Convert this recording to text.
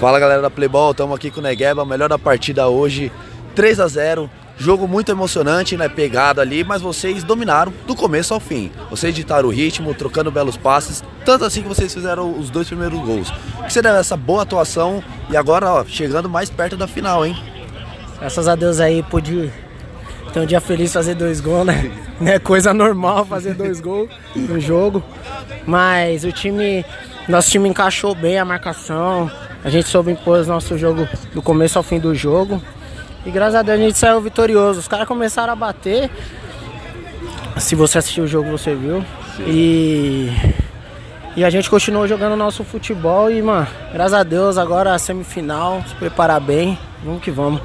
Fala galera da Playball, estamos aqui com o Negueba, melhor da partida hoje, 3 a 0 Jogo muito emocionante, né? Pegado ali, mas vocês dominaram do começo ao fim. Vocês ditaram o ritmo, trocando belos passes, tanto assim que vocês fizeram os dois primeiros gols. O que você deve essa boa atuação e agora, ó, chegando mais perto da final, hein? Graças a Deus aí pude ter um dia feliz fazer dois gols, né? Não é coisa normal fazer dois gols no jogo. Mas o time, nosso time encaixou bem a marcação. A gente soube impor nosso jogo do começo ao fim do jogo. E graças a Deus a gente saiu vitorioso. Os caras começaram a bater. Se você assistiu o jogo, você viu. E. E a gente continuou jogando nosso futebol e, mano, graças a Deus, agora a semifinal, se preparar bem, vamos que vamos.